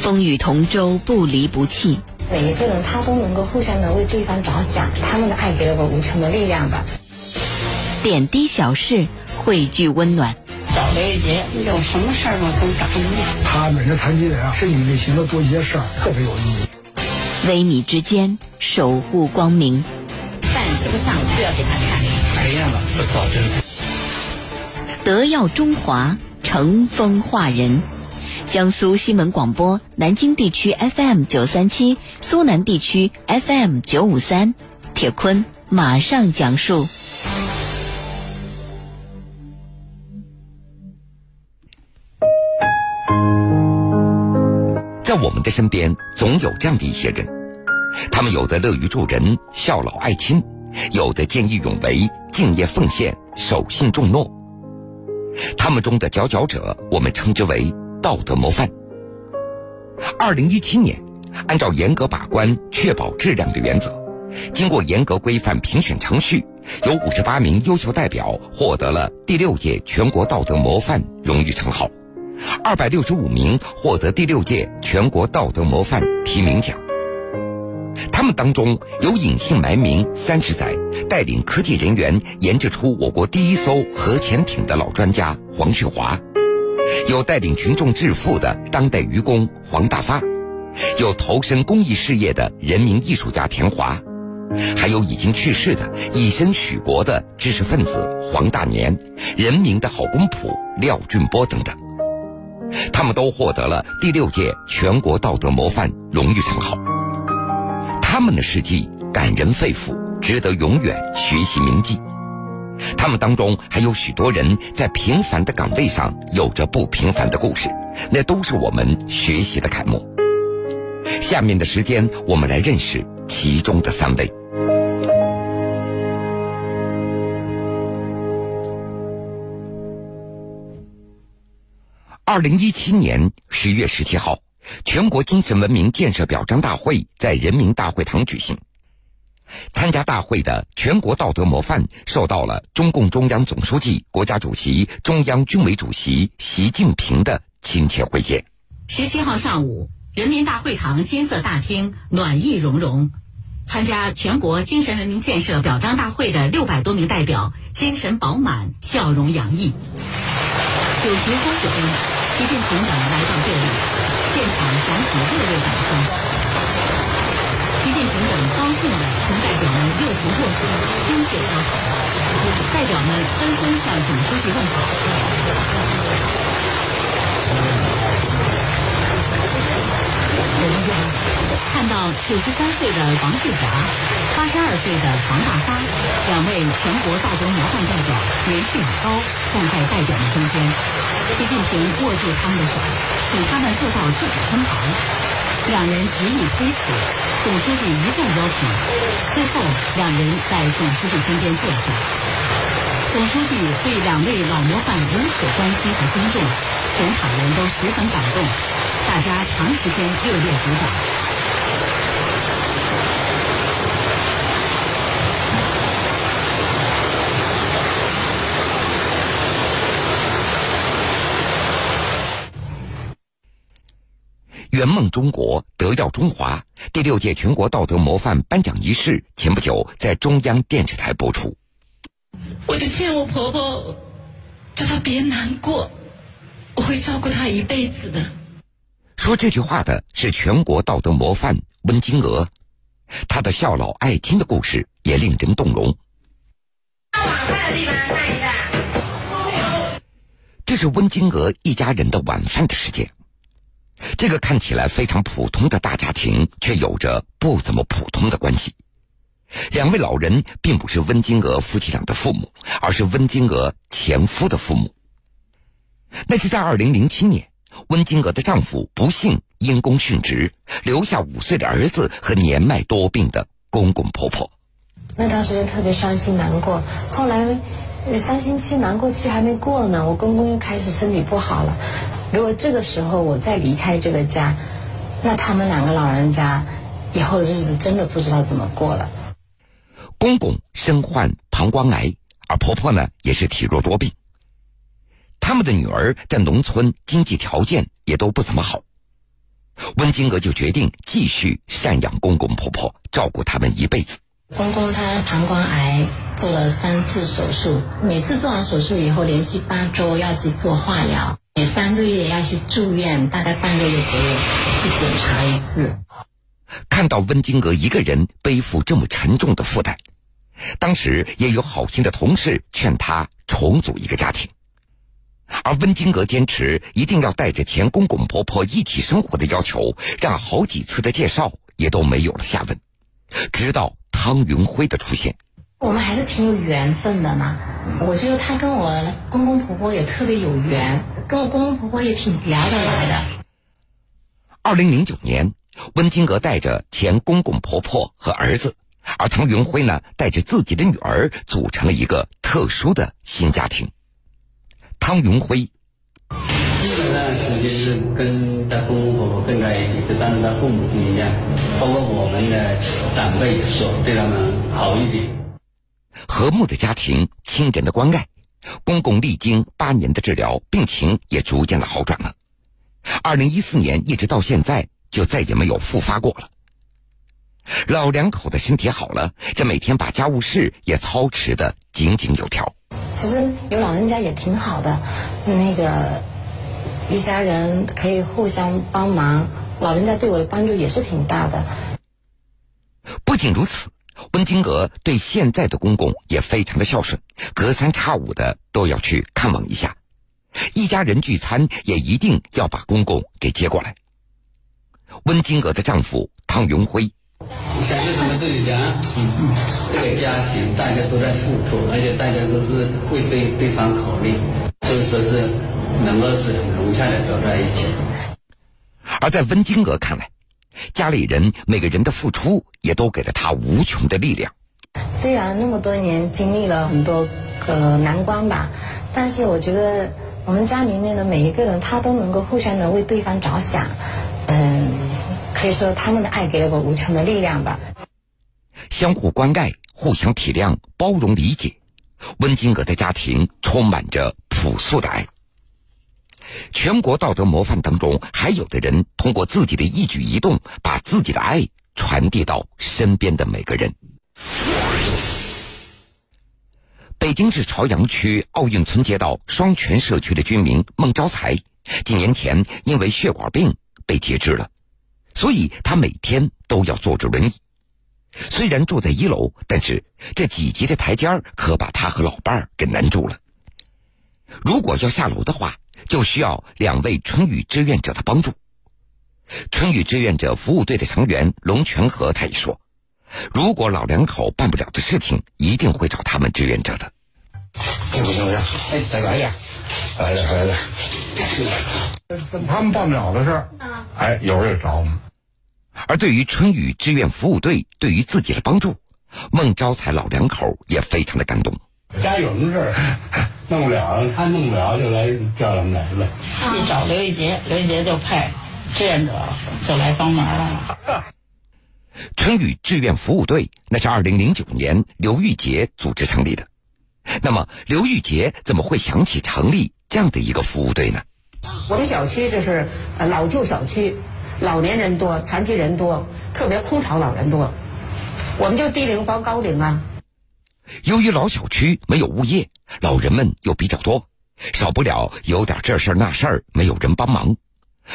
风雨同舟，不离不弃。每一个人他都能够互相的为对方着想，他们的爱给了我无穷的力量吧。点滴小事，汇聚温暖。找雷姐，有什么事儿我都找你。他们这残疾人啊，身体力行的做一些事儿，特别有意义。微米之间，守护光明。饭吃不上，不要给他看。讨厌了，不扫真是。德耀中华，乘风化人。江苏新闻广播，南京地区 FM 九三七，苏南地区 FM 九五三。铁坤马上讲述。在我们的身边，总有这样的一些人，他们有的乐于助人、孝老爱亲，有的见义勇为、敬业奉献、守信重诺。他们中的佼佼者，我们称之为道德模范。二零一七年，按照严格把关、确保质量的原则，经过严格规范评选程序，有五十八名优秀代表获得了第六届全国道德模范荣誉称号。二百六十五名获得第六届全国道德模范提名奖。他们当中有隐姓埋名三十载，带领科技人员研制出我国第一艘核潜艇的老专家黄旭华，有带领群众致富的当代愚公黄大发，有投身公益事业的人民艺术家田华，还有已经去世的以身许国的知识分子黄大年，人民的好公仆廖俊波等等。他们都获得了第六届全国道德模范荣誉称号。他们的事迹感人肺腑，值得永远学习铭记。他们当中还有许多人在平凡的岗位上有着不平凡的故事，那都是我们学习的楷模。下面的时间，我们来认识其中的三位。二零一七年十月十七号，全国精神文明建设表彰大会在人民大会堂举行。参加大会的全国道德模范受到了中共中央总书记、国家主席、中央军委主席习近平的亲切会见。十七号上午，人民大会堂金色大厅暖意融融，参加全国精神文明建设表彰大会的六百多名代表精神饱满，笑容洋溢。九时三十分。习近平等来到这里，现场响起热烈掌声。表们热情握手，亲切交谈。代表们纷纷向总书记问好。看到九十三岁的王志华，八十二岁的黄大发，两位全国道德模范代表年事已高，站在代表们中间。习近平握住他们的手，请他们坐到自己身旁。两人执意推辞，总书记一再邀请，最后两人在总书记身边坐下。总书记对两位老模范如此关心和尊重，全场人都十分感动，大家长时间热烈鼓掌。圆梦中国，德耀中华。第六届全国道德模范颁奖仪式前不久在中央电视台播出。我就劝我婆婆，叫她别难过，我会照顾她一辈子的。说这句话的是全国道德模范温金娥，她的孝老爱亲的故事也令人动容。晚饭的地方看一下。这是温金娥一家人的晚饭的时间。这个看起来非常普通的大家庭，却有着不怎么普通的关系。两位老人并不是温金娥夫妻俩的父母，而是温金娥前夫的父母。那是在二零零七年，温金娥的丈夫不幸因公殉职，留下五岁的儿子和年迈多病的公公婆婆。那当时间特别伤心难过，后来伤心期、难过期还没过呢，我公公又开始身体不好了。如果这个时候我再离开这个家，那他们两个老人家以后的日子真的不知道怎么过了。公公身患膀胱癌，而婆婆呢也是体弱多病。他们的女儿在农村经济条件也都不怎么好。温金娥就决定继续赡养公公婆婆，照顾他们一辈子。公公他膀胱癌做了三次手术，每次做完手术以后，连续八周要去做化疗，每三个月要去住院，大概半个月左右去检查一次。看到温金娥一个人背负这么沉重的负担，当时也有好心的同事劝她重组一个家庭。而温金娥坚持一定要带着前公公婆婆一起生活的要求，让好几次的介绍也都没有了下文。直到汤云辉的出现，我们还是挺有缘分的嘛。我觉得他跟我公公婆婆也特别有缘，跟我公公婆婆也挺聊得来的。二零零九年，温金娥带着前公公婆婆和儿子，而汤云辉呢，带着自己的女儿，组成了一个特殊的新家庭。汤云辉，时间是跟他公公婆婆跟在一起，就当他父母亲一样，包括我们的长辈也说对他们好一点。和睦的家庭，亲人的关爱，公公历经八年的治疗，病情也逐渐的好转了。二零一四年一直到现在，就再也没有复发过了。老两口的身体好了，这每天把家务事也操持的井井有条。其实有老人家也挺好的，那个一家人可以互相帮忙，老人家对我的帮助也是挺大的。不仅如此，温金娥对现在的公公也非常的孝顺，隔三差五的都要去看望一下，一家人聚餐也一定要把公公给接过来。温金娥的丈夫汤云辉。想是什么都有讲，这个家庭大家都在付出，而且大家都是为对对方考虑，所以说是能够是很融洽的走在一起。而在温金娥看来，家里人每个人的付出也都给了她无穷的力量。虽然那么多年经历了很多个难关吧，但是我觉得我们家里面的每一个人，他都能够互相的为对方着想，嗯。可以说，他们的爱给了我无穷的力量吧。相互关爱、互相体谅、包容理解，温金娥的家庭充满着朴素的爱。全国道德模范当中，还有的人通过自己的一举一动，把自己的爱传递到身边的每个人。北京市朝阳区奥运村街道双泉社区的居民孟招财，几年前因为血管病被截肢了。所以他每天都要坐着轮椅，虽然住在一楼，但是这几级的台阶可把他和老伴儿给难住了。如果要下楼的话，就需要两位春雨志愿者的帮助。春雨志愿者服务队的成员龙全和他也说，如果老两口办不了的事情，一定会找他们志愿者的。这不行不行，哎，再来点，来点来点。他们办不了的事儿，哎，有人找我们。而对于春雨志愿服务队对于自己的帮助，孟招财老两口也非常的感动。家有什么事儿弄不了，他弄不了就来叫咱们来了。一找刘玉杰，刘玉杰就派志愿者就来帮忙了。春雨志愿服务队那是二零零九年刘玉杰组织成立的。那么刘玉杰怎么会想起成立这样的一个服务队呢？我们小区就是老旧小区。老年人多，残疾人多，特别空巢老人多，我们就低龄包高龄啊。由于老小区没有物业，老人们又比较多，少不了有点这事儿那事儿，没有人帮忙。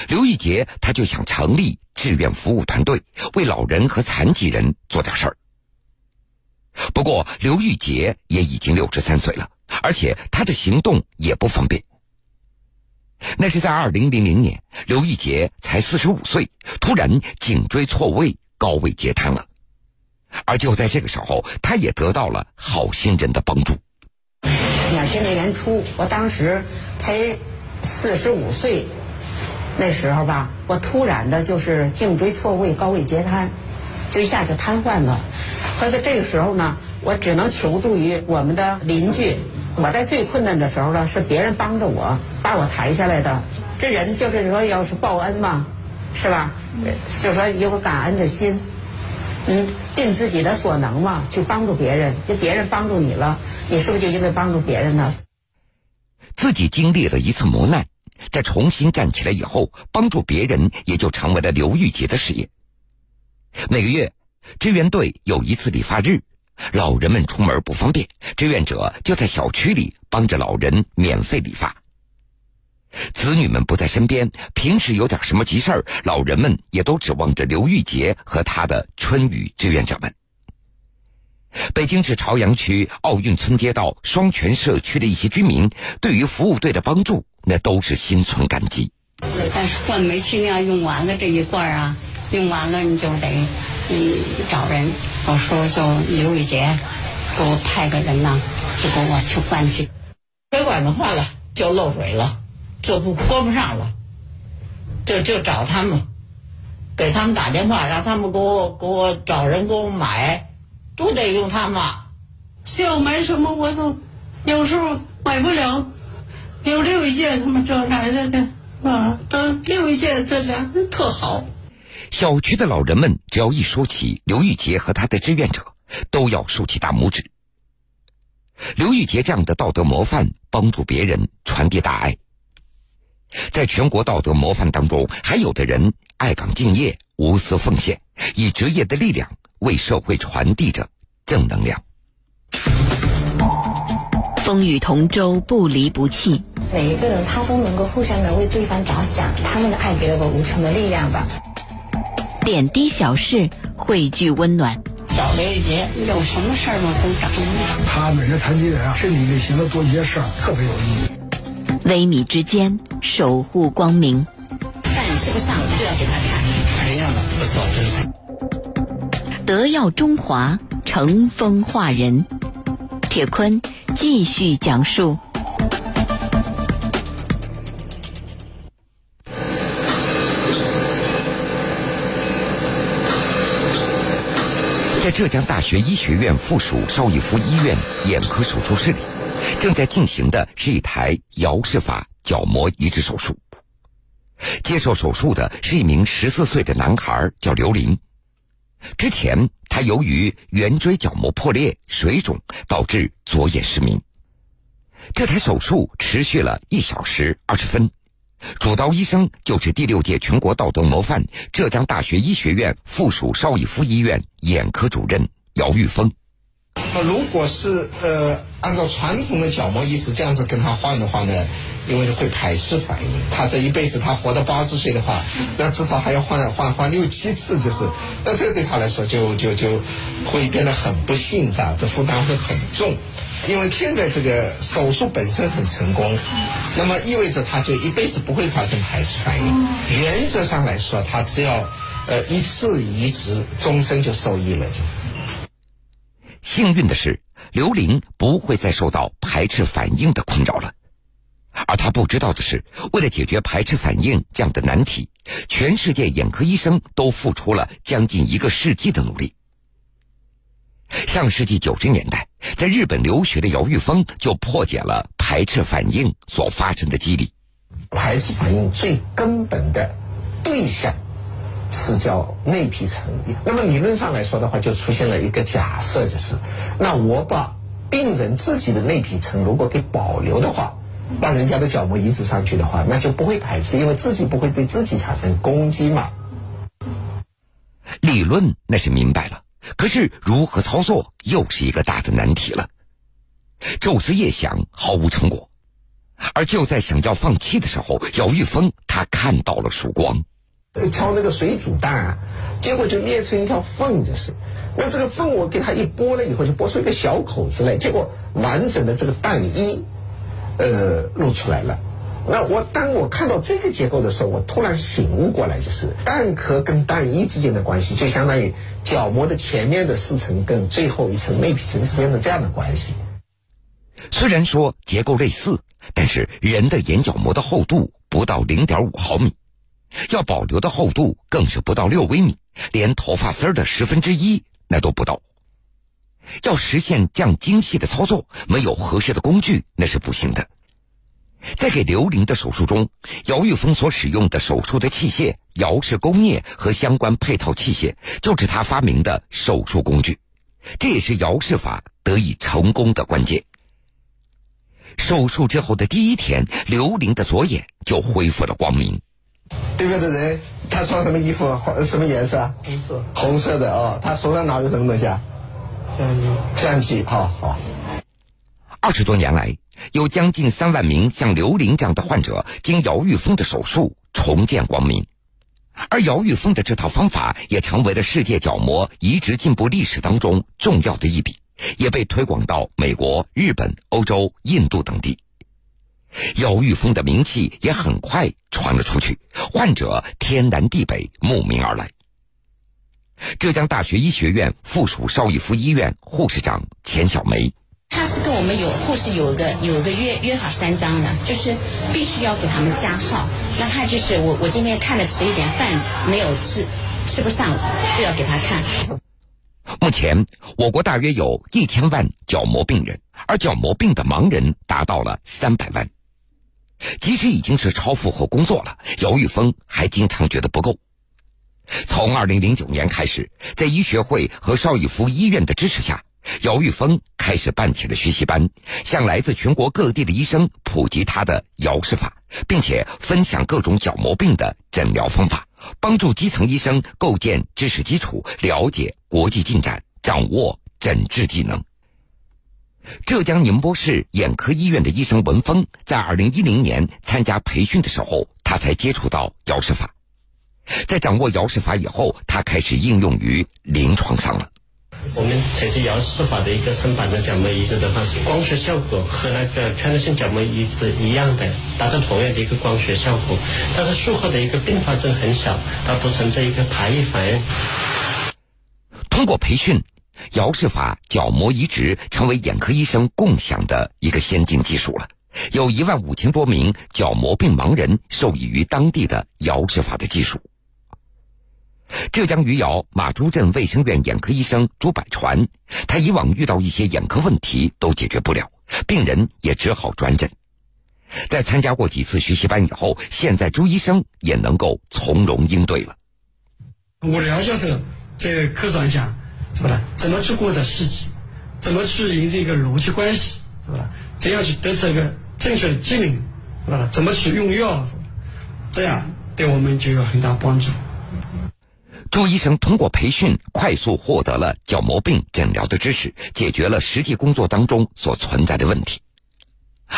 刘玉杰他就想成立志愿服务团队，为老人和残疾人做点事儿。不过刘玉杰也已经六十三岁了，而且他的行动也不方便。那是在二零零零年，刘玉杰才四十五岁，突然颈椎错位，高位截瘫了。而就在这个时候，他也得到了好心人的帮助。两千年年初，我当时才四十五岁，那时候吧，我突然的就是颈椎错位，高位截瘫，就一下就瘫痪了。可是这个时候呢，我只能求助于我们的邻居。我在最困难的时候呢，是别人帮着我把我抬下来的。这人就是说，要是报恩嘛，是吧？就说有个感恩的心，嗯，尽自己的所能嘛，去帮助别人。就别人帮助你了，你是不是就应该帮助别人呢？自己经历了一次磨难，在重新站起来以后，帮助别人也就成为了刘玉杰的事业。每个月，志愿队有一次理发日，老人们出门不方便，志愿者就在小区里帮着老人免费理发。子女们不在身边，平时有点什么急事儿，老人们也都指望着刘玉杰和他的春雨志愿者们。北京市朝阳区奥运村街道双泉社区的一些居民，对于服务队的帮助，那都是心存感激。但是换煤气量用完了这一罐啊，用完了你就得嗯找人。我说就刘玉杰，给我派个人呐，就给我去换去。水管子换了就漏水了，就不关不上了，就就找他们，给他们打电话，让他们给我给我找人给我买。都得用他们，要买什么我都有时候买不了，有刘玉杰他们这来的的啊，等刘玉杰这俩特好。小区的老人们只要一说起刘玉杰和他的志愿者，都要竖起大拇指。刘玉杰这样的道德模范，帮助别人，传递大爱。在全国道德模范当中，还有的人爱岗敬业、无私奉献，以职业的力量。为社会传递着正能量。风雨同舟，不离不弃。每一个人他都能够互相的为对方着想，他们的爱给了我无穷的力量吧。点滴小事汇聚温暖。小刘一杰有什么事儿吗都找你。他每个残疾人啊，身体力行的做一些事儿，特别有意义。微米之间守护光明。饭吃不上就要给他看，培养了不少人才。德耀中华，乘风化人。铁坤继续讲述。在浙江大学医学院附属邵逸夫医院眼科手术室里，正在进行的是一台姚氏法角膜移植手术。接受手术的是一名十四岁的男孩，叫刘林。之前，他由于圆锥角膜破裂、水肿，导致左眼失明。这台手术持续了一小时二十分，主刀医生就是第六届全国道德模范、浙江大学医学院附属邵逸夫医院眼科主任姚玉峰。那如果是呃按照传统的角膜移植这样子跟他换的话呢？因为会排斥反应，他这一辈子他活到八十岁的话，那至少还要换换换六七次，就是，那这对他来说就就就会变得很不幸，是吧？这负担会很重。因为现在这个手术本身很成功，那么意味着他就一辈子不会发生排斥反应。原则上来说，他只要呃一次移植，终身就受益了。就幸运的是，刘玲不会再受到排斥反应的困扰了。而他不知道的是，为了解决排斥反应这样的难题，全世界眼科医生都付出了将近一个世纪的努力。上世纪九十年代，在日本留学的姚玉峰就破解了排斥反应所发生的机理。排斥反应最根本的对象是叫内皮层。那么理论上来说的话，就出现了一个假设，就是那我把病人自己的内皮层如果给保留的话。把人家的角膜移植上去的话，那就不会排斥，因为自己不会对自己产生攻击嘛。理论那是明白了，可是如何操作又是一个大的难题了。昼思夜想，毫无成果。而就在想要放弃的时候，姚玉峰他看到了曙光。敲那个水煮蛋啊，结果就裂成一条缝，就是。那这个缝我给它一拨了以后，就拨出一个小口子来，结果完整的这个蛋衣。呃，露出来了。那我当我看到这个结构的时候，我突然醒悟过来，就是蛋壳跟蛋衣之间的关系，就相当于角膜的前面的四层跟最后一层内皮层之间的这样的关系。虽然说结构类似，但是人的眼角膜的厚度不到零点五毫米，要保留的厚度更是不到六微米，连头发丝儿的十分之一那都不到。要实现这样精细的操作，没有合适的工具那是不行的。在给刘玲的手术中，姚玉峰所使用的手术的器械、姚氏工业和相关配套器械，就是他发明的手术工具。这也是姚氏法得以成功的关键。手术之后的第一天，刘玲的左眼就恢复了光明。对面的人，他穿什么衣服？什么颜色？红色。红色的哦，他手上拿着什么东西啊？相机。相机，好好。二十多年来，有将近三万名像刘玲这样的患者经姚玉峰的手术重见光明，而姚玉峰的这套方法也成为了世界角膜移植进步历史当中重要的一笔，也被推广到美国、日本、欧洲、印度等地。姚玉峰的名气也很快传了出去，患者天南地北慕名而来。浙江大学医学院附属邵逸夫医院护士长钱小梅。他是跟我们有护士有个有个约约好三张的，就是必须要给他们加号。那他就是我我今天看的迟一点，饭没有吃，吃不上，就要给他看。目前我国大约有一千万角膜病人，而角膜病的盲人达到了三百万。即使已经是超负荷工作了，姚玉峰还经常觉得不够。从二零零九年开始，在医学会和邵逸夫医院的支持下。姚玉峰开始办起了学习班，向来自全国各地的医生普及他的姚氏法，并且分享各种角膜病的诊疗方法，帮助基层医生构建知识基础，了解国际进展，掌握诊治技能。浙江宁波市眼科医院的医生文峰在二零一零年参加培训的时候，他才接触到姚氏法。在掌握姚氏法以后，他开始应用于临床上了。我们采取姚氏法的一个深板的角膜移植的方式，光学效果和那个穿透性角膜移植一样的，达到同样的一个光学效果。但是术后的一个并发症很小，它不存在一个排异反应。通过培训，姚氏法角膜移植成为眼科医生共享的一个先进技术了。有一万五千多名角膜病盲人受益于当地的姚氏法的技术。浙江余姚马珠镇卫生院眼科医生朱百传，他以往遇到一些眼科问题都解决不了，病人也只好转诊。在参加过几次学习班以后，现在朱医生也能够从容应对了。我姚教授在课上讲，是吧？怎么去过的事情，怎么去形成一个逻辑关系，是吧？怎样去得出一个正确的结论，是吧？怎么去用药，这样对我们就有很大帮助。朱医生通过培训，快速获得了角膜病诊疗的知识，解决了实际工作当中所存在的问题。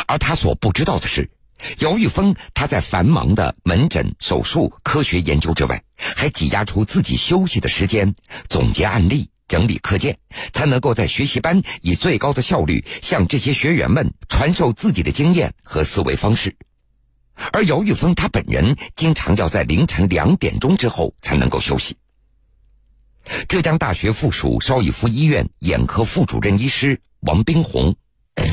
而他所不知道的是，姚玉峰他在繁忙的门诊、手术、科学研究之外，还挤压出自己休息的时间，总结案例、整理课件，才能够在学习班以最高的效率向这些学员们传授自己的经验和思维方式。而姚玉峰他本人经常要在凌晨两点钟之后才能够休息。浙江大学附属邵逸夫医院眼科副主任医师王冰红，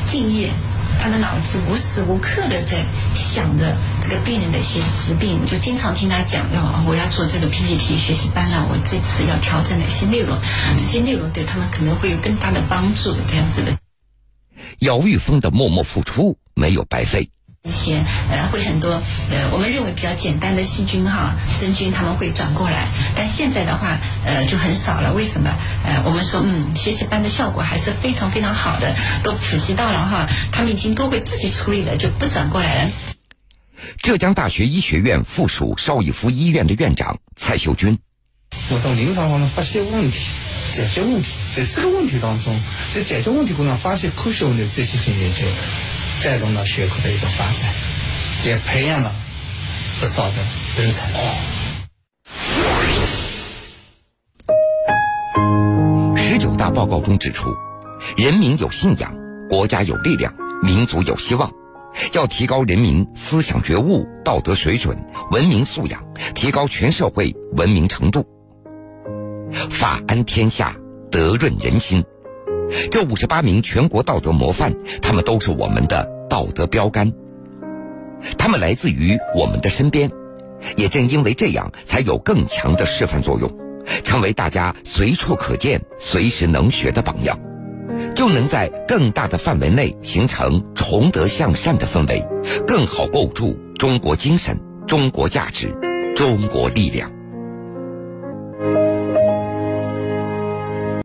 敬业，他的脑子无时无刻的在想的这个病人的一些疾病，就经常听他讲要我要做这个 PPT 学习班了，我这次要调整哪些内容，这些内容对他们可能会有更大的帮助，这样子的。姚玉峰的默默付出没有白费。一些呃会很多呃我们认为比较简单的细菌哈真菌他们会转过来，但现在的话呃就很少了。为什么？呃我们说嗯学习班的效果还是非常非常好的，都普及到了哈，他们已经都会自己处理了，就不转过来了。浙江大学医学院附属邵逸夫医院的院长蔡秀军，我从临床方面发现问题，解决问题，在这个问题当中，在解决问题过程中发现科学问题，这些性研究。带动了学科的一个发展，也培养了不少的人才。十九大报告中指出，人民有信仰，国家有力量，民族有希望。要提高人民思想觉悟、道德水准、文明素养，提高全社会文明程度。法安天下，德润人心。这五十八名全国道德模范，他们都是我们的道德标杆。他们来自于我们的身边，也正因为这样，才有更强的示范作用，成为大家随处可见、随时能学的榜样，就能在更大的范围内形成崇德向善的氛围，更好构筑中国精神、中国价值、中国力量。